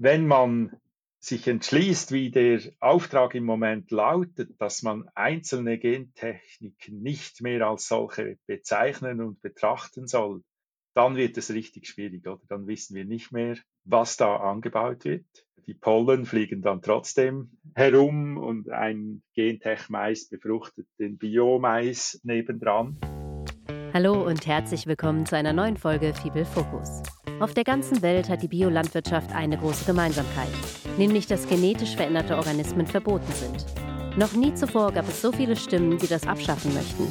Wenn man sich entschließt, wie der Auftrag im Moment lautet, dass man einzelne Gentechniken nicht mehr als solche bezeichnen und betrachten soll, dann wird es richtig schwierig, oder? Dann wissen wir nicht mehr, was da angebaut wird. Die Pollen fliegen dann trotzdem herum und ein Gentech-Mais befruchtet den Biomais nebendran. Hallo und herzlich willkommen zu einer neuen Folge Fibel Fokus. Auf der ganzen Welt hat die Biolandwirtschaft eine große Gemeinsamkeit, nämlich dass genetisch veränderte Organismen verboten sind. Noch nie zuvor gab es so viele Stimmen, die das abschaffen möchten.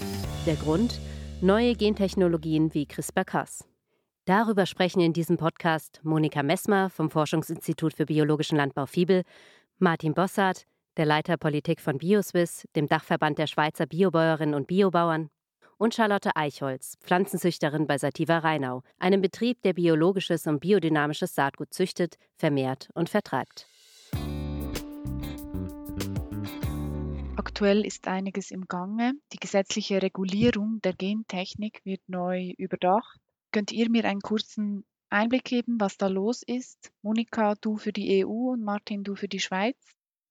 Der Grund? Neue Gentechnologien wie CRISPR-Cas. Darüber sprechen in diesem Podcast Monika Messmer vom Forschungsinstitut für biologischen Landbau Fibel, Martin Bossart, der Leiter Politik von Bioswiss, dem Dachverband der Schweizer Biobäuerinnen und Biobauern, und Charlotte Eichholz, Pflanzenzüchterin bei Sativa Rheinau, einem Betrieb, der biologisches und biodynamisches Saatgut züchtet, vermehrt und vertreibt. Aktuell ist einiges im Gange. Die gesetzliche Regulierung der Gentechnik wird neu überdacht. Könnt ihr mir einen kurzen Einblick geben, was da los ist? Monika, du für die EU und Martin, du für die Schweiz?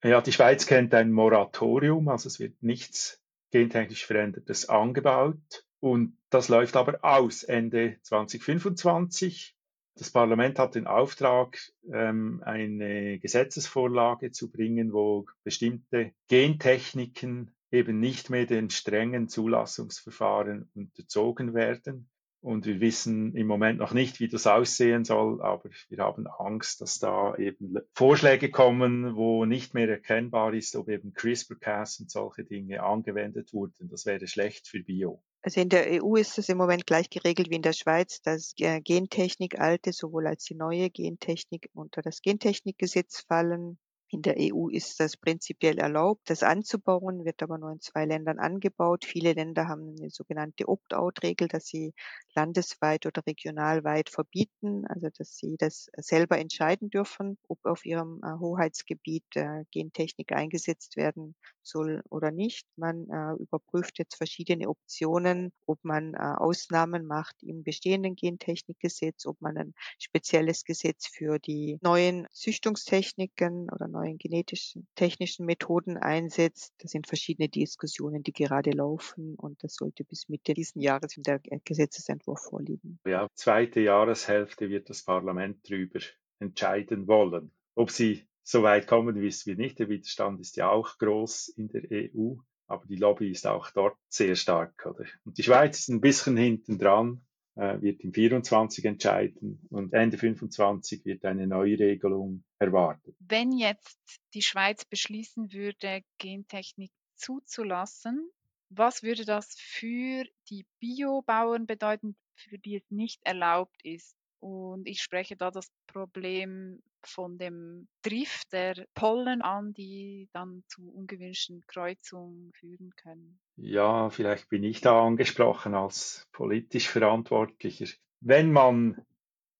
Ja, die Schweiz kennt ein Moratorium, also es wird nichts gentechnisch Verändertes angebaut. Und das läuft aber aus Ende 2025. Das Parlament hat den Auftrag, ähm, eine Gesetzesvorlage zu bringen, wo bestimmte Gentechniken eben nicht mehr den strengen Zulassungsverfahren unterzogen werden. Und wir wissen im Moment noch nicht, wie das aussehen soll, aber wir haben Angst, dass da eben Vorschläge kommen, wo nicht mehr erkennbar ist, ob eben CRISPR-Cas und solche Dinge angewendet wurden. Das wäre schlecht für Bio. Also in der EU ist es im Moment gleich geregelt wie in der Schweiz, dass Gentechnik alte sowohl als die neue Gentechnik unter das Gentechnikgesetz fallen. In der EU ist das prinzipiell erlaubt, das anzubauen, wird aber nur in zwei Ländern angebaut. Viele Länder haben eine sogenannte Opt-out-Regel, dass sie landesweit oder regionalweit verbieten, also dass sie das selber entscheiden dürfen, ob auf ihrem äh, Hoheitsgebiet äh, Gentechnik eingesetzt werden soll oder nicht. Man äh, überprüft jetzt verschiedene Optionen, ob man Ausnahmen macht im bestehenden Gentechnikgesetz, ob man ein spezielles Gesetz für die neuen Züchtungstechniken oder neuen genetischen, technischen Methoden einsetzt. Das sind verschiedene Diskussionen, die gerade laufen und das sollte bis Mitte diesen Jahres in der Gesetzesentwurf vorliegen. Ja, zweite Jahreshälfte wird das Parlament darüber entscheiden wollen. Ob sie so weit kommen, wissen wir nicht. Der Widerstand ist ja auch groß in der EU, aber die Lobby ist auch dort sehr stark. Oder? Und die Schweiz ist ein bisschen hinten dran äh, wird im 24 entscheiden und Ende 25 wird eine neue Regelung erwartet. Wenn jetzt die Schweiz beschließen würde, Gentechnik zuzulassen, was würde das für die Biobauern bedeuten, für die es nicht erlaubt ist? Und ich spreche da das Problem von dem Drift der Pollen an, die dann zu ungewünschten Kreuzungen führen können. Ja, vielleicht bin ich da angesprochen als politisch Verantwortlicher. Wenn man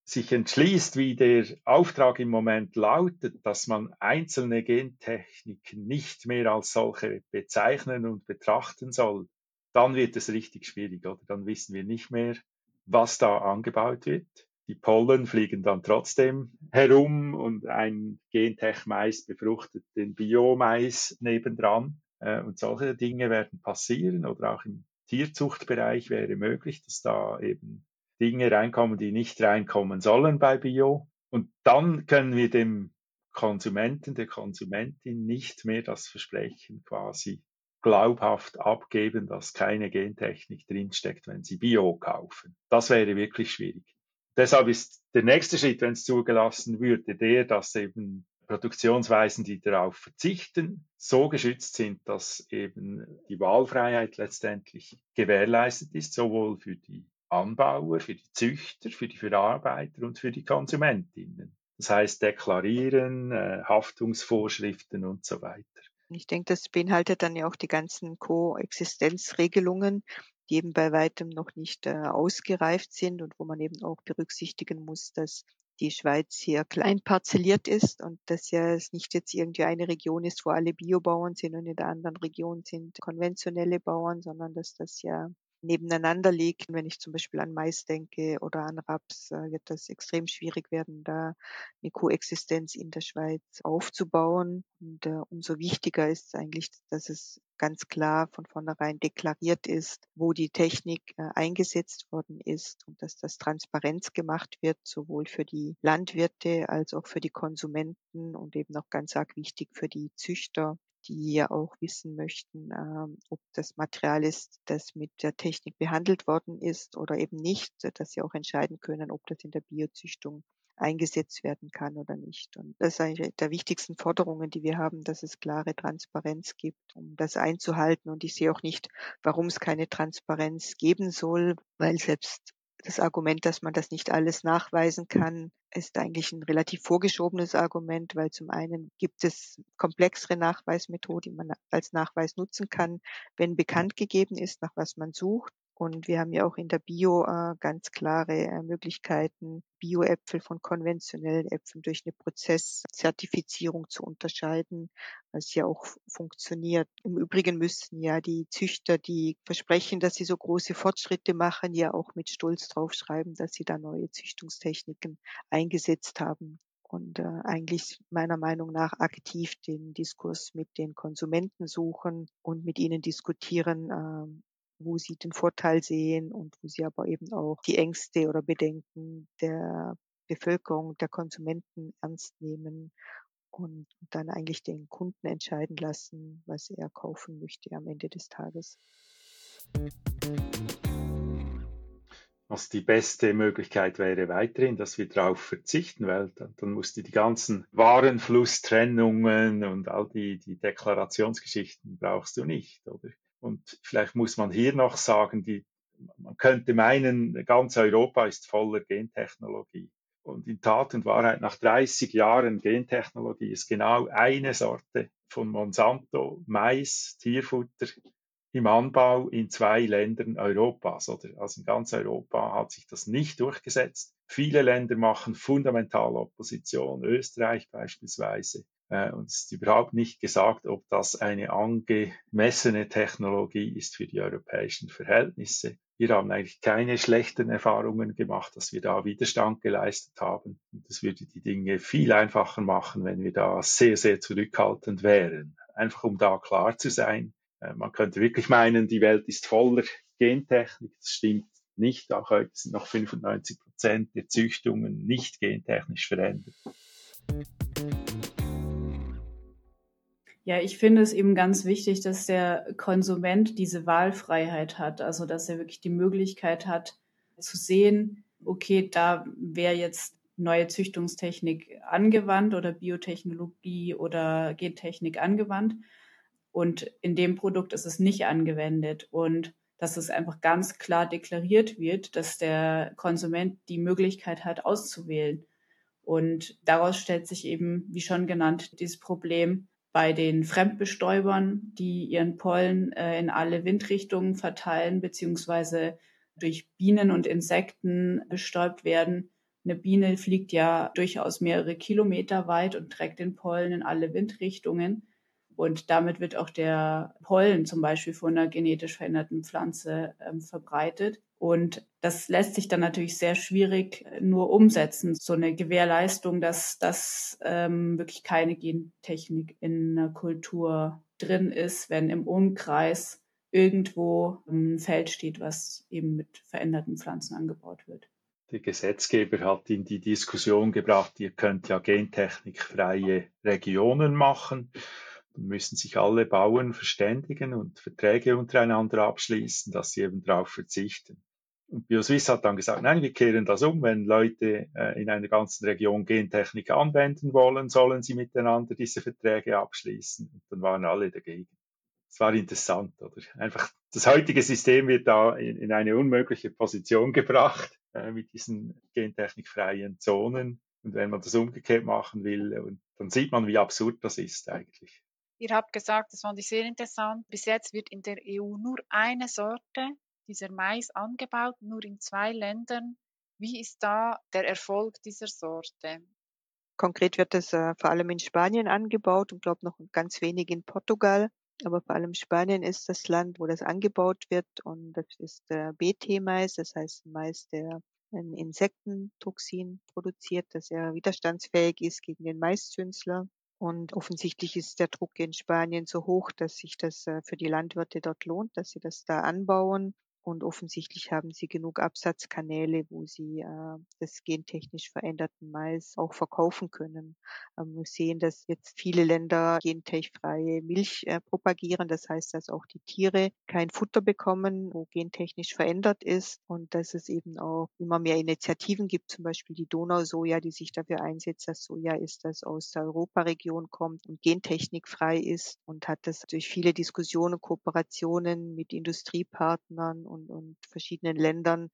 sich entschließt, wie der Auftrag im Moment lautet, dass man einzelne Gentechniken nicht mehr als solche bezeichnen und betrachten soll, dann wird es richtig schwierig, oder? Dann wissen wir nicht mehr, was da angebaut wird. Die Pollen fliegen dann trotzdem herum und ein Gentech-Mais befruchtet den Biomais nebendran. Äh, und solche Dinge werden passieren oder auch im Tierzuchtbereich wäre möglich, dass da eben Dinge reinkommen, die nicht reinkommen sollen bei Bio. Und dann können wir dem Konsumenten, der Konsumentin nicht mehr das Versprechen quasi glaubhaft abgeben, dass keine Gentechnik drinsteckt, wenn sie Bio kaufen. Das wäre wirklich schwierig. Deshalb ist der nächste Schritt, wenn es zugelassen würde, der, dass eben Produktionsweisen, die darauf verzichten, so geschützt sind, dass eben die Wahlfreiheit letztendlich gewährleistet ist, sowohl für die Anbauer, für die Züchter, für die Verarbeiter und für die Konsumentinnen. Das heißt deklarieren, äh, Haftungsvorschriften und so weiter. Ich denke, das beinhaltet dann ja auch die ganzen Koexistenzregelungen, die eben bei weitem noch nicht äh, ausgereift sind und wo man eben auch berücksichtigen muss, dass die Schweiz hier klein parzelliert ist und dass ja es nicht jetzt irgendwie eine Region ist, wo alle Biobauern sind und in der anderen Region sind konventionelle Bauern, sondern dass das ja nebeneinander liegt. Wenn ich zum Beispiel an Mais denke oder an Raps, äh, wird das extrem schwierig werden, da eine Koexistenz in der Schweiz aufzubauen. Und äh, umso wichtiger ist eigentlich, dass es ganz klar von vornherein deklariert ist, wo die Technik äh, eingesetzt worden ist und dass das Transparenz gemacht wird, sowohl für die Landwirte als auch für die Konsumenten und eben auch ganz arg wichtig für die Züchter, die ja auch wissen möchten, ähm, ob das Material ist, das mit der Technik behandelt worden ist oder eben nicht, dass sie auch entscheiden können, ob das in der Biozüchtung eingesetzt werden kann oder nicht. Und das ist eine der wichtigsten Forderungen, die wir haben, dass es klare Transparenz gibt, um das einzuhalten. Und ich sehe auch nicht, warum es keine Transparenz geben soll, weil selbst das Argument, dass man das nicht alles nachweisen kann, ist eigentlich ein relativ vorgeschobenes Argument, weil zum einen gibt es komplexere Nachweismethoden, die man als Nachweis nutzen kann, wenn bekannt gegeben ist, nach was man sucht. Und wir haben ja auch in der Bio äh, ganz klare äh, Möglichkeiten, Bio-Äpfel von konventionellen Äpfeln durch eine Prozesszertifizierung zu unterscheiden, was ja auch funktioniert. Im Übrigen müssen ja die Züchter, die versprechen, dass sie so große Fortschritte machen, ja auch mit Stolz draufschreiben, dass sie da neue Züchtungstechniken eingesetzt haben und äh, eigentlich meiner Meinung nach aktiv den Diskurs mit den Konsumenten suchen und mit ihnen diskutieren, äh, wo sie den Vorteil sehen und wo sie aber eben auch die Ängste oder Bedenken der Bevölkerung, der Konsumenten ernst nehmen und dann eigentlich den Kunden entscheiden lassen, was er kaufen möchte am Ende des Tages. Was die beste Möglichkeit wäre weiterhin, dass wir darauf verzichten, weil dann, dann musst du die ganzen Warenflusstrennungen und all die, die Deklarationsgeschichten brauchst du nicht, oder? Und vielleicht muss man hier noch sagen, die, man könnte meinen, ganz Europa ist voller Gentechnologie. Und in Tat und Wahrheit, nach 30 Jahren Gentechnologie ist genau eine Sorte von Monsanto, Mais, Tierfutter im Anbau in zwei Ländern Europas oder also in ganz Europa hat sich das nicht durchgesetzt. Viele Länder machen fundamental Opposition, Österreich beispielsweise. Äh, und es ist überhaupt nicht gesagt, ob das eine angemessene Technologie ist für die europäischen Verhältnisse. Wir haben eigentlich keine schlechten Erfahrungen gemacht, dass wir da Widerstand geleistet haben. Und das würde die Dinge viel einfacher machen, wenn wir da sehr, sehr zurückhaltend wären. Einfach um da klar zu sein. Äh, man könnte wirklich meinen, die Welt ist voller Gentechnik. Das stimmt nicht. Auch heute sind noch 95 Prozent der Züchtungen nicht gentechnisch verändert. Ja, ich finde es eben ganz wichtig, dass der Konsument diese Wahlfreiheit hat, also dass er wirklich die Möglichkeit hat zu sehen, okay, da wäre jetzt neue Züchtungstechnik angewandt oder Biotechnologie oder Gentechnik angewandt und in dem Produkt ist es nicht angewendet und dass es einfach ganz klar deklariert wird, dass der Konsument die Möglichkeit hat, auszuwählen. Und daraus stellt sich eben, wie schon genannt, dieses Problem, bei den Fremdbestäubern, die ihren Pollen äh, in alle Windrichtungen verteilen, beziehungsweise durch Bienen und Insekten bestäubt werden. Eine Biene fliegt ja durchaus mehrere Kilometer weit und trägt den Pollen in alle Windrichtungen. Und damit wird auch der Pollen zum Beispiel von einer genetisch veränderten Pflanze ähm, verbreitet. Und das lässt sich dann natürlich sehr schwierig äh, nur umsetzen, so eine Gewährleistung, dass das ähm, wirklich keine Gentechnik in einer Kultur drin ist, wenn im Umkreis irgendwo ein Feld steht, was eben mit veränderten Pflanzen angebaut wird. Der Gesetzgeber hat in die Diskussion gebracht, ihr könnt ja gentechnikfreie Regionen machen müssen sich alle Bauern verständigen und Verträge untereinander abschließen, dass sie eben darauf verzichten. Und BioSwiss hat dann gesagt, nein, wir kehren das um. Wenn Leute äh, in einer ganzen Region Gentechnik anwenden wollen, sollen sie miteinander diese Verträge abschließen. Und dann waren alle dagegen. Es war interessant, oder? Einfach das heutige System wird da in, in eine unmögliche Position gebracht äh, mit diesen gentechnikfreien Zonen. Und wenn man das umgekehrt machen will, dann sieht man, wie absurd das ist eigentlich. Ihr habt gesagt, das fand ich sehr interessant, bis jetzt wird in der EU nur eine Sorte dieser Mais angebaut, nur in zwei Ländern. Wie ist da der Erfolg dieser Sorte? Konkret wird es äh, vor allem in Spanien angebaut und glaube noch ganz wenig in Portugal. aber vor allem Spanien ist das Land, wo das angebaut wird und das ist der BT-Mais, das heißt Mais, der ein Insektentoxin produziert, das ja widerstandsfähig ist gegen den Maiszünsler. Und offensichtlich ist der Druck in Spanien so hoch, dass sich das äh, für die Landwirte dort lohnt, dass sie das da anbauen. Und offensichtlich haben sie genug Absatzkanäle, wo sie äh, das gentechnisch veränderten Mais auch verkaufen können. Ähm, wir sehen, dass jetzt viele Länder gentechfreie Milch äh, propagieren. Das heißt, dass auch die Tiere kein Futter bekommen, wo gentechnisch verändert ist. Und dass es eben auch immer mehr Initiativen gibt, zum Beispiel die Donausoja, die sich dafür einsetzt, dass Soja ist, das aus der Europaregion kommt und gentechnikfrei ist und hat das durch viele Diskussionen, Kooperationen mit Industriepartnern und, und verschiedenen Ländern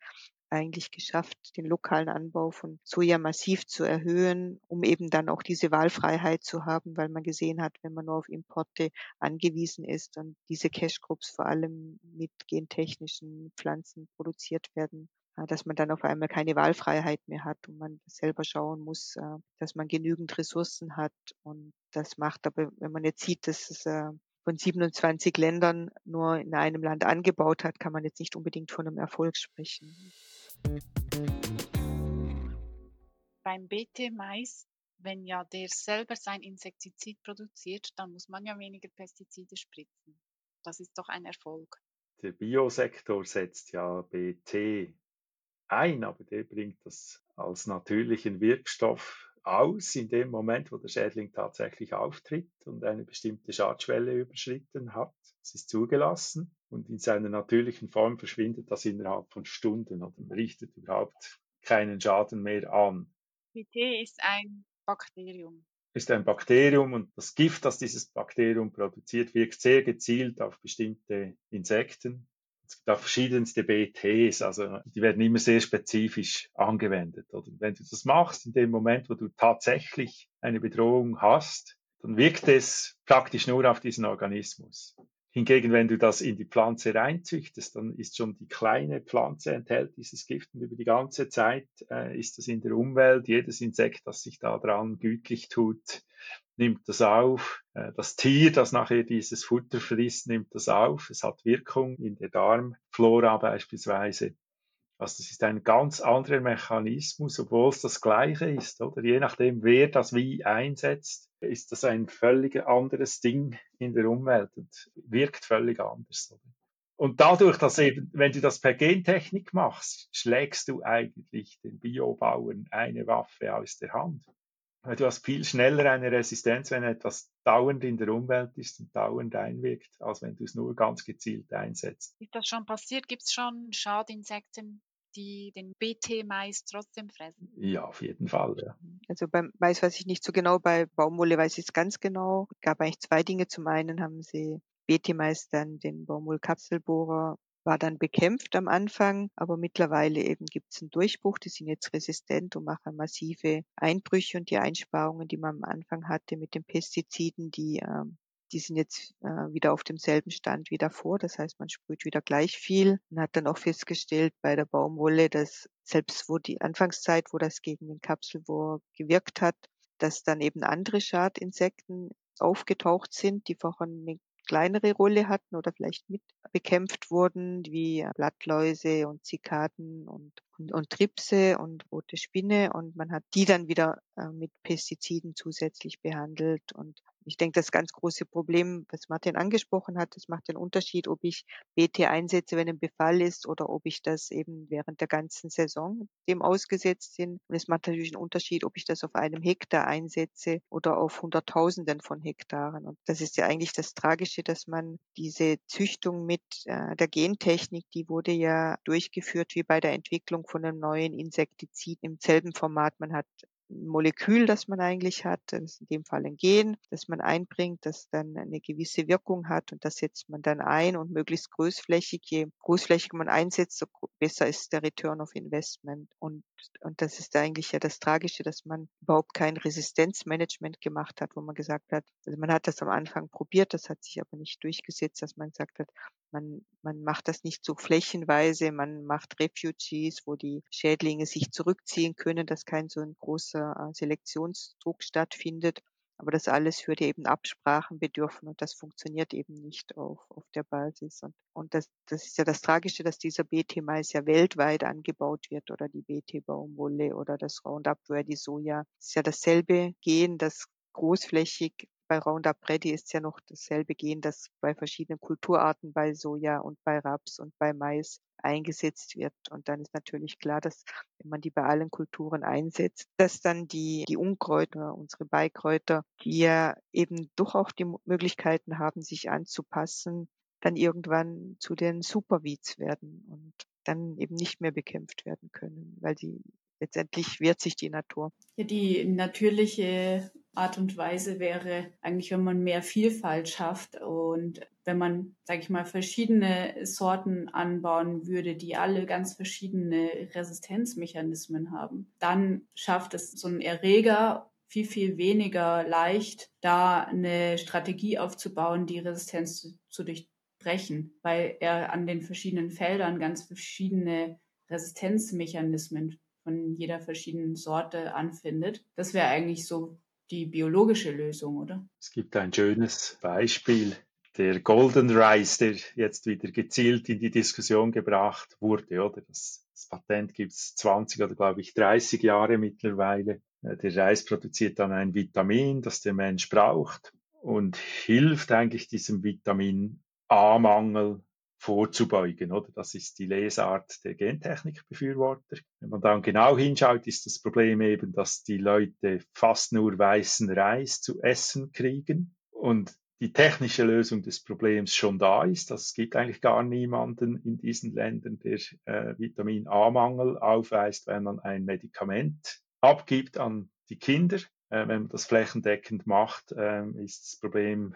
eigentlich geschafft, den lokalen Anbau von Soja massiv zu erhöhen, um eben dann auch diese Wahlfreiheit zu haben, weil man gesehen hat, wenn man nur auf Importe angewiesen ist und diese Cash Crops vor allem mit gentechnischen Pflanzen produziert werden, dass man dann auf einmal keine Wahlfreiheit mehr hat und man selber schauen muss, äh, dass man genügend Ressourcen hat. Und das macht aber, wenn man jetzt sieht, dass es äh, von 27 Ländern nur in einem Land angebaut hat, kann man jetzt nicht unbedingt von einem Erfolg sprechen. Beim BT-Mais, wenn ja der selber sein Insektizid produziert, dann muss man ja weniger Pestizide spritzen. Das ist doch ein Erfolg. Der Biosektor setzt ja BT ein, aber der bringt das als natürlichen Wirkstoff aus in dem Moment, wo der Schädling tatsächlich auftritt und eine bestimmte Schadschwelle überschritten hat. Es ist zugelassen und in seiner natürlichen Form verschwindet das innerhalb von Stunden oder richtet überhaupt keinen Schaden mehr an. BT ist ein Bakterium. Ist ein Bakterium und das Gift, das dieses Bakterium produziert, wirkt sehr gezielt auf bestimmte Insekten auch verschiedenste BTs, also die werden immer sehr spezifisch angewendet. Oder wenn du das machst, in dem Moment, wo du tatsächlich eine Bedrohung hast, dann wirkt es praktisch nur auf diesen Organismus. Hingegen, wenn du das in die Pflanze reinzüchtest, dann ist schon die kleine Pflanze enthält dieses Gift und über die ganze Zeit äh, ist das in der Umwelt. Jedes Insekt, das sich da dran gütlich tut, nimmt das auf. Äh, das Tier, das nachher dieses Futter frisst, nimmt das auf. Es hat Wirkung in der Darmflora beispielsweise. Also das ist ein ganz anderer Mechanismus, obwohl es das gleiche ist, oder? Je nachdem, wer das wie einsetzt, ist das ein völlig anderes Ding in der Umwelt und wirkt völlig anders. Und dadurch, dass eben, wenn du das per Gentechnik machst, schlägst du eigentlich den Biobauern eine Waffe aus der Hand. Weil du hast viel schneller eine Resistenz, wenn etwas dauernd in der Umwelt ist und dauernd einwirkt, als wenn du es nur ganz gezielt einsetzt. Ist das schon passiert? Gibt es schon Schadinsekten, die den BT-Mais trotzdem fressen? Ja, auf jeden Fall. Ja. Also beim Mais weiß ich nicht so genau, bei Baumwolle weiß ich es ganz genau. Es gab eigentlich zwei Dinge. Zum einen haben sie BT-Mais dann den Baumwollkapselbohrer war dann bekämpft am Anfang, aber mittlerweile eben gibt es einen Durchbruch. Die sind jetzt resistent und machen massive Einbrüche und die Einsparungen, die man am Anfang hatte mit den Pestiziden, die ähm, die sind jetzt äh, wieder auf demselben Stand wie davor. Das heißt, man sprüht wieder gleich viel und hat dann auch festgestellt bei der Baumwolle, dass selbst wo die Anfangszeit, wo das gegen den Kapselbohr gewirkt hat, dass dann eben andere Schadinsekten aufgetaucht sind, die vorher eine kleinere Rolle hatten oder vielleicht mit bekämpft wurden, wie Blattläuse und Zikaden und, und, und Tripse und rote Spinne. Und man hat die dann wieder äh, mit Pestiziden zusätzlich behandelt und ich denke, das ganz große Problem, was Martin angesprochen hat, das macht den Unterschied, ob ich BT einsetze, wenn ein Befall ist oder ob ich das eben während der ganzen Saison dem ausgesetzt bin. Und es macht natürlich einen Unterschied, ob ich das auf einem Hektar einsetze oder auf Hunderttausenden von Hektaren. Und das ist ja eigentlich das Tragische, dass man diese Züchtung mit äh, der Gentechnik, die wurde ja durchgeführt wie bei der Entwicklung von einem neuen Insektizid im selben Format. Man hat Molekül, das man eigentlich hat, das ist in dem Fall ein Gen, das man einbringt, das dann eine gewisse Wirkung hat und das setzt man dann ein und möglichst großflächig. Je großflächiger man einsetzt, so besser ist der Return of Investment. Und, und das ist eigentlich ja das Tragische, dass man überhaupt kein Resistenzmanagement gemacht hat, wo man gesagt hat, also man hat das am Anfang probiert, das hat sich aber nicht durchgesetzt, dass man gesagt hat, man, man macht das nicht so flächenweise, man macht Refugees, wo die Schädlinge sich zurückziehen können, dass kein so ein großer äh, Selektionsdruck stattfindet. Aber das alles würde eben Absprachen bedürfen und das funktioniert eben nicht auf, auf der Basis. Und, und das, das ist ja das Tragische, dass dieser BT-Mais ja weltweit angebaut wird oder die BT-Baumwolle oder das Roundup Ready Soja. Das ist ja dasselbe Gen, das großflächig bei Roundup Ready ist ja noch dasselbe Gen, das bei verschiedenen Kulturarten, bei Soja und bei Raps und bei Mais eingesetzt wird. Und dann ist natürlich klar, dass wenn man die bei allen Kulturen einsetzt, dass dann die, die Unkräuter, unsere Beikräuter, die ja eben doch auch die Möglichkeiten haben, sich anzupassen, dann irgendwann zu den Superweeds werden und dann eben nicht mehr bekämpft werden können, weil sie letztendlich wehrt sich die Natur. Ja, die natürliche Art und Weise wäre eigentlich, wenn man mehr Vielfalt schafft und wenn man, sage ich mal, verschiedene Sorten anbauen würde, die alle ganz verschiedene Resistenzmechanismen haben, dann schafft es so ein Erreger viel, viel weniger leicht, da eine Strategie aufzubauen, die Resistenz zu, zu durchbrechen, weil er an den verschiedenen Feldern ganz verschiedene Resistenzmechanismen von jeder verschiedenen Sorte anfindet. Das wäre eigentlich so die biologische Lösung, oder? Es gibt ein schönes Beispiel, der Golden Rice, der jetzt wieder gezielt in die Diskussion gebracht wurde, oder? Das, das Patent gibt es 20 oder glaube ich 30 Jahre mittlerweile. Äh, der Reis produziert dann ein Vitamin, das der Mensch braucht und hilft eigentlich diesem Vitamin A-Mangel vorzubeugen, oder? Das ist die Lesart der Gentechnikbefürworter. Wenn man dann genau hinschaut, ist das Problem eben, dass die Leute fast nur weißen Reis zu essen kriegen und die technische Lösung des Problems schon da ist. Es gibt eigentlich gar niemanden in diesen Ländern, der äh, Vitamin A-Mangel aufweist, wenn man ein Medikament abgibt an die Kinder. Äh, wenn man das flächendeckend macht, äh, ist das Problem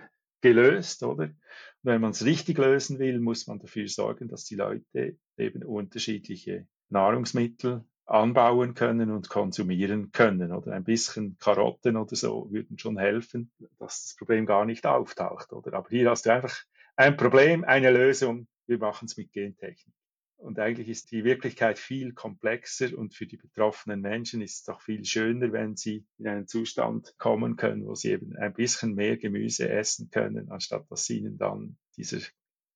gelöst, oder? Und wenn man es richtig lösen will, muss man dafür sorgen, dass die Leute eben unterschiedliche Nahrungsmittel anbauen können und konsumieren können. Oder ein bisschen Karotten oder so würden schon helfen, dass das Problem gar nicht auftaucht. Oder? Aber hier hast du einfach ein Problem, eine Lösung. Wir machen es mit Gentechnik. Und eigentlich ist die Wirklichkeit viel komplexer und für die betroffenen Menschen ist es doch viel schöner, wenn sie in einen Zustand kommen können, wo sie eben ein bisschen mehr Gemüse essen können, anstatt dass ihnen dann dieser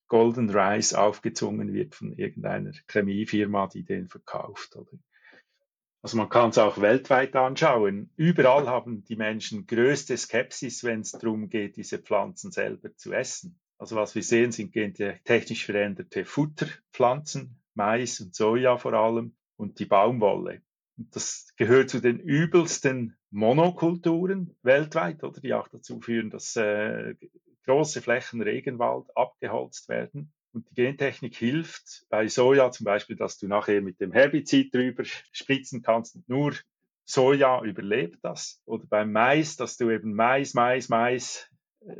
Golden Rice aufgezwungen wird von irgendeiner Chemiefirma, die den verkauft. Oder? Also man kann es auch weltweit anschauen. Überall haben die Menschen größte Skepsis, wenn es darum geht, diese Pflanzen selber zu essen. Also was wir sehen, sind technisch veränderte Futterpflanzen, Mais und Soja vor allem und die Baumwolle. Und das gehört zu den übelsten Monokulturen weltweit, oder die auch dazu führen, dass äh, große Flächen Regenwald abgeholzt werden. Und die Gentechnik hilft bei Soja zum Beispiel, dass du nachher mit dem Herbizid drüber spritzen kannst und nur Soja überlebt das. Oder beim Mais, dass du eben Mais, Mais, Mais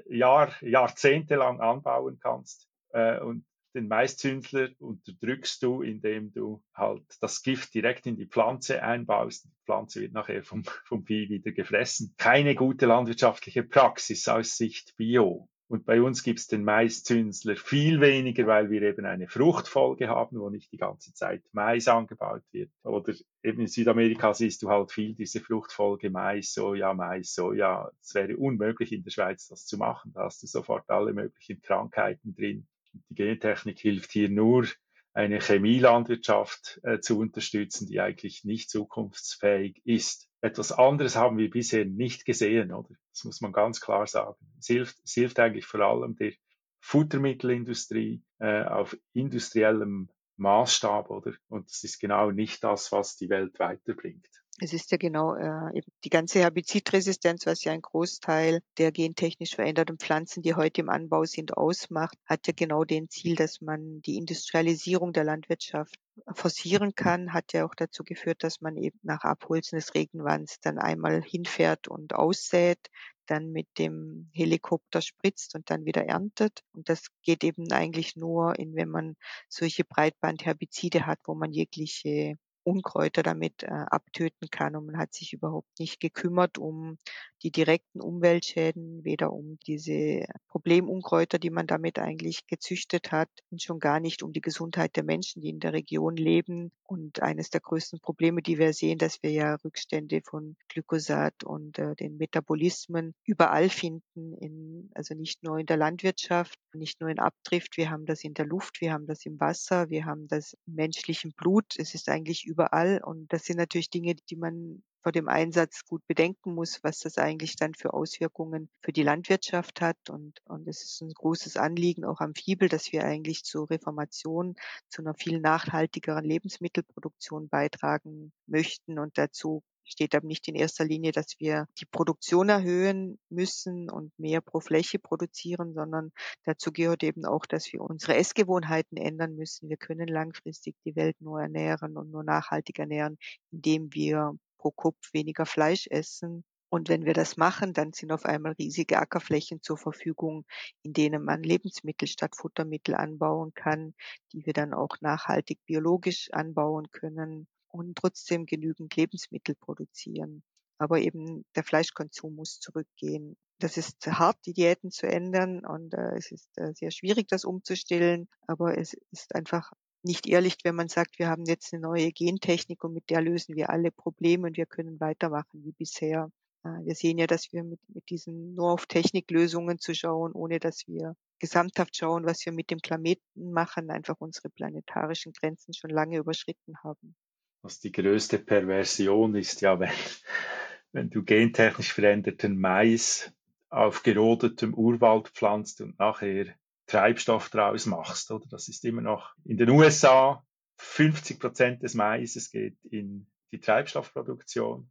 Jahr, jahrzehntelang anbauen kannst. Äh, und den Maiszündler unterdrückst du, indem du halt das Gift direkt in die Pflanze einbaust. Die Pflanze wird nachher vom, vom Vieh wieder gefressen. Keine gute landwirtschaftliche Praxis aus Sicht Bio. Und bei uns gibt's den Maiszünsler viel weniger, weil wir eben eine Fruchtfolge haben, wo nicht die ganze Zeit Mais angebaut wird. Oder eben in Südamerika siehst du halt viel diese Fruchtfolge Mais, Soja, Mais, Soja. Es wäre unmöglich in der Schweiz das zu machen. Da hast du sofort alle möglichen Krankheiten drin. Die Gentechnik hilft hier nur, eine Chemielandwirtschaft äh, zu unterstützen, die eigentlich nicht zukunftsfähig ist. Etwas anderes haben wir bisher nicht gesehen, oder? Das muss man ganz klar sagen. Es hilft, es hilft eigentlich vor allem der Futtermittelindustrie äh, auf industriellem Maßstab, oder? Und das ist genau nicht das, was die Welt weiterbringt. Es ist ja genau äh, die ganze Herbizidresistenz, was ja ein Großteil der gentechnisch veränderten Pflanzen, die heute im Anbau sind, ausmacht, hat ja genau den Ziel, dass man die Industrialisierung der Landwirtschaft forcieren kann, hat ja auch dazu geführt, dass man eben nach Abholzen des Regenwands dann einmal hinfährt und aussät, dann mit dem Helikopter spritzt und dann wieder erntet. Und das geht eben eigentlich nur, in, wenn man solche Breitbandherbizide hat, wo man jegliche Unkräuter damit äh, abtöten kann. Und man hat sich überhaupt nicht gekümmert um die direkten Umweltschäden, weder um diese Problemunkräuter, die man damit eigentlich gezüchtet hat, und schon gar nicht um die Gesundheit der Menschen, die in der Region leben. Und eines der größten Probleme, die wir sehen, dass wir ja Rückstände von Glykosat und äh, den Metabolismen überall finden, in, also nicht nur in der Landwirtschaft, nicht nur in Abdrift, wir haben das in der Luft, wir haben das im Wasser, wir haben das im menschlichen Blut. Es ist eigentlich überall. Und das sind natürlich Dinge, die man vor dem Einsatz gut bedenken muss, was das eigentlich dann für Auswirkungen für die Landwirtschaft hat. Und, und es ist ein großes Anliegen auch am Fiebel, dass wir eigentlich zur Reformation, zu einer viel nachhaltigeren Lebensmittelproduktion beitragen möchten. Und dazu steht aber nicht in erster Linie, dass wir die Produktion erhöhen müssen und mehr pro Fläche produzieren, sondern dazu gehört eben auch, dass wir unsere Essgewohnheiten ändern müssen. Wir können langfristig die Welt nur ernähren und nur nachhaltig ernähren, indem wir pro Kopf weniger Fleisch essen. Und wenn wir das machen, dann sind auf einmal riesige Ackerflächen zur Verfügung, in denen man Lebensmittel statt Futtermittel anbauen kann, die wir dann auch nachhaltig biologisch anbauen können und trotzdem genügend Lebensmittel produzieren. Aber eben der Fleischkonsum muss zurückgehen. Das ist hart, die Diäten zu ändern und äh, es ist äh, sehr schwierig, das umzustellen. Aber es ist einfach nicht ehrlich, wenn man sagt, wir haben jetzt eine neue Gentechnik und mit der lösen wir alle Probleme und wir können weitermachen wie bisher. Äh, wir sehen ja, dass wir mit, mit diesen nur auf Techniklösungen zu schauen, ohne dass wir gesamthaft schauen, was wir mit dem Planeten machen, einfach unsere planetarischen Grenzen schon lange überschritten haben. Was die größte Perversion ist ja, wenn, wenn du gentechnisch veränderten Mais auf gerodetem Urwald pflanzt und nachher Treibstoff draus machst, oder? Das ist immer noch in den USA 50 Prozent des Maises geht in die Treibstoffproduktion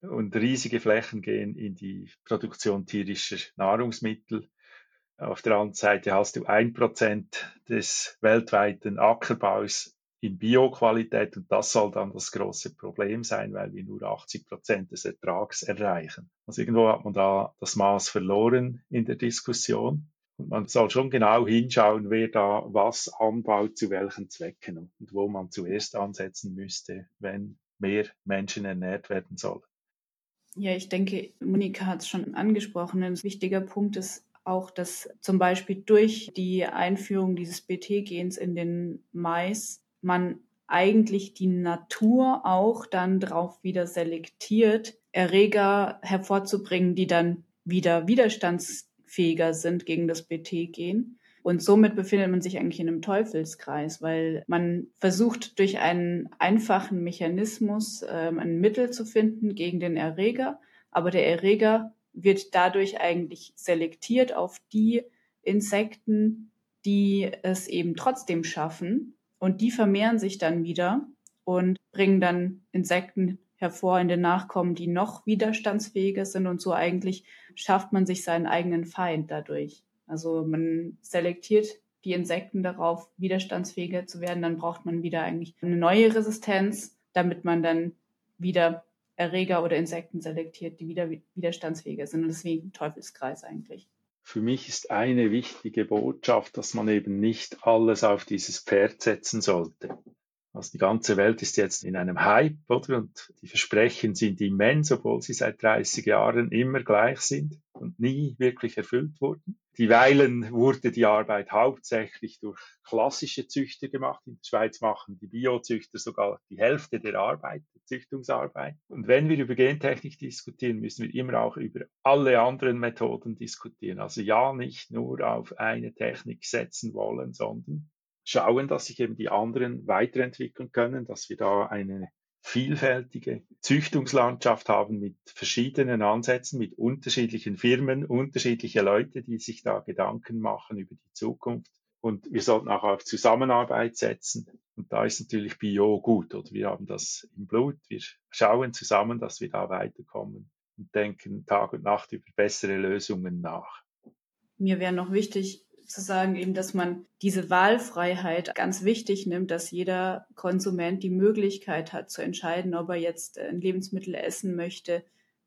und riesige Flächen gehen in die Produktion tierischer Nahrungsmittel. Auf der anderen Seite hast du ein Prozent des weltweiten Ackerbaus in Bioqualität und das soll dann das große Problem sein, weil wir nur 80 Prozent des Ertrags erreichen. Also irgendwo hat man da das Maß verloren in der Diskussion. Und man soll schon genau hinschauen, wer da was anbaut, zu welchen Zwecken und wo man zuerst ansetzen müsste, wenn mehr Menschen ernährt werden sollen. Ja, ich denke, Monika hat es schon angesprochen. Ein wichtiger Punkt ist auch, dass zum Beispiel durch die Einführung dieses BT-Gens in den Mais man eigentlich die Natur auch dann drauf wieder selektiert, Erreger hervorzubringen, die dann wieder widerstandsfähiger sind gegen das BT-Gen. Und somit befindet man sich eigentlich in einem Teufelskreis, weil man versucht durch einen einfachen Mechanismus ähm, ein Mittel zu finden gegen den Erreger, aber der Erreger wird dadurch eigentlich selektiert auf die Insekten, die es eben trotzdem schaffen, und die vermehren sich dann wieder und bringen dann Insekten hervor in den Nachkommen, die noch widerstandsfähiger sind. Und so eigentlich schafft man sich seinen eigenen Feind dadurch. Also man selektiert die Insekten darauf, widerstandsfähiger zu werden. Dann braucht man wieder eigentlich eine neue Resistenz, damit man dann wieder Erreger oder Insekten selektiert, die wieder widerstandsfähiger sind. Und deswegen Teufelskreis eigentlich für mich ist eine wichtige Botschaft, dass man eben nicht alles auf dieses Pferd setzen sollte. Also die ganze Welt ist jetzt in einem Hype, oder? Und die Versprechen sind immens, obwohl sie seit 30 Jahren immer gleich sind und nie wirklich erfüllt wurden. Dieweil wurde die Arbeit hauptsächlich durch klassische Züchter gemacht. In der Schweiz machen die Biozüchter sogar die Hälfte der Arbeit, der Züchtungsarbeit. Und wenn wir über Gentechnik diskutieren, müssen wir immer auch über alle anderen Methoden diskutieren. Also ja, nicht nur auf eine Technik setzen wollen, sondern schauen, dass sich eben die anderen weiterentwickeln können, dass wir da eine vielfältige Züchtungslandschaft haben mit verschiedenen Ansätzen, mit unterschiedlichen Firmen, unterschiedliche Leute, die sich da Gedanken machen über die Zukunft. Und wir sollten auch auf Zusammenarbeit setzen. Und da ist natürlich Bio gut, oder wir haben das im Blut. Wir schauen zusammen, dass wir da weiterkommen und denken Tag und Nacht über bessere Lösungen nach. Mir wäre noch wichtig, zu sagen, eben, dass man diese Wahlfreiheit ganz wichtig nimmt, dass jeder Konsument die Möglichkeit hat zu entscheiden, ob er jetzt ein Lebensmittel essen möchte,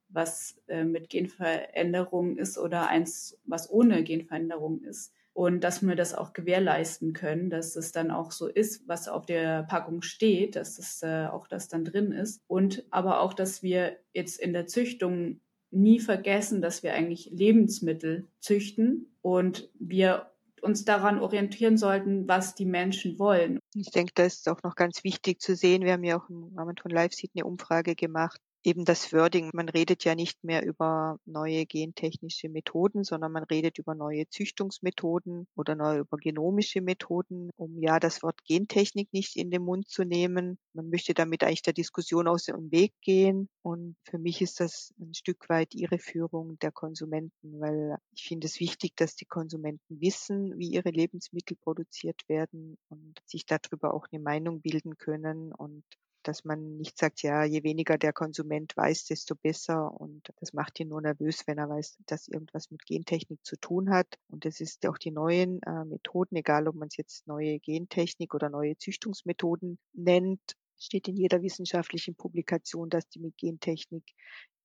was äh, mit Genveränderung ist oder eins, was ohne Genveränderung ist. und dass wir das auch gewährleisten können, dass es dann auch so ist, was auf der Packung steht, dass das äh, auch das dann drin ist und aber auch, dass wir jetzt in der Züchtung nie vergessen, dass wir eigentlich Lebensmittel züchten und wir uns daran orientieren sollten, was die Menschen wollen. Ich denke, da ist auch noch ganz wichtig zu sehen. Wir haben ja auch im Rahmen von LiveSeed eine Umfrage gemacht, eben das Wording. Man redet ja nicht mehr über neue gentechnische Methoden, sondern man redet über neue Züchtungsmethoden oder neue über genomische Methoden, um ja das Wort Gentechnik nicht in den Mund zu nehmen. Man möchte damit eigentlich der Diskussion aus dem Weg gehen. Und für mich ist das ein Stück weit ihre Führung der Konsumenten, weil ich finde es wichtig, dass die Konsumenten wissen, wie ihre Lebensmittel produziert werden und sich darüber auch eine Meinung bilden können und dass man nicht sagt, ja, je weniger der Konsument weiß, desto besser. Und das macht ihn nur nervös, wenn er weiß, dass irgendwas mit Gentechnik zu tun hat. Und es ist auch die neuen äh, Methoden, egal ob man es jetzt neue Gentechnik oder neue Züchtungsmethoden nennt, steht in jeder wissenschaftlichen Publikation, dass die mit Gentechnik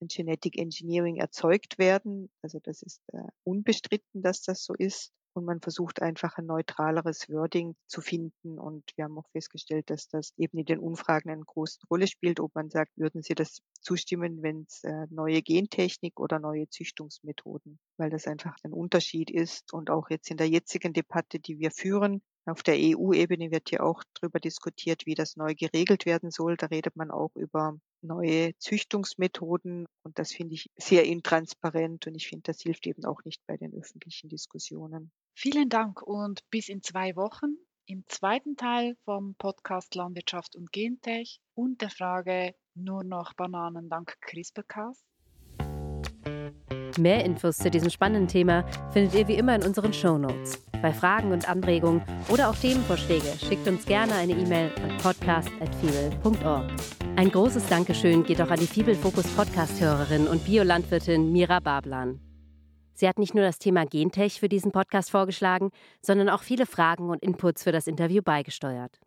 in Genetic Engineering erzeugt werden. Also das ist äh, unbestritten, dass das so ist und man versucht einfach ein neutraleres Wording zu finden. Und wir haben auch festgestellt, dass das eben in den Umfragen eine große Rolle spielt, ob man sagt, würden Sie das zustimmen, wenn es äh, neue Gentechnik oder neue Züchtungsmethoden, weil das einfach ein Unterschied ist. Und auch jetzt in der jetzigen Debatte, die wir führen, auf der EU-Ebene wird ja auch darüber diskutiert, wie das neu geregelt werden soll. Da redet man auch über neue Züchtungsmethoden und das finde ich sehr intransparent und ich finde, das hilft eben auch nicht bei den öffentlichen Diskussionen. Vielen Dank und bis in zwei Wochen im zweiten Teil vom Podcast Landwirtschaft und Gentech und der Frage nur noch Bananen dank CRISPR-Cas. Mehr Infos zu diesem spannenden Thema findet ihr wie immer in unseren Show Notes. Bei Fragen und Anregungen oder auch Themenvorschläge schickt uns gerne eine E-Mail an podcast.fibel.org. Ein großes Dankeschön geht auch an die Fibel Fokus Podcast-Hörerin und Biolandwirtin Mira Bablan. Sie hat nicht nur das Thema Gentech für diesen Podcast vorgeschlagen, sondern auch viele Fragen und Inputs für das Interview beigesteuert.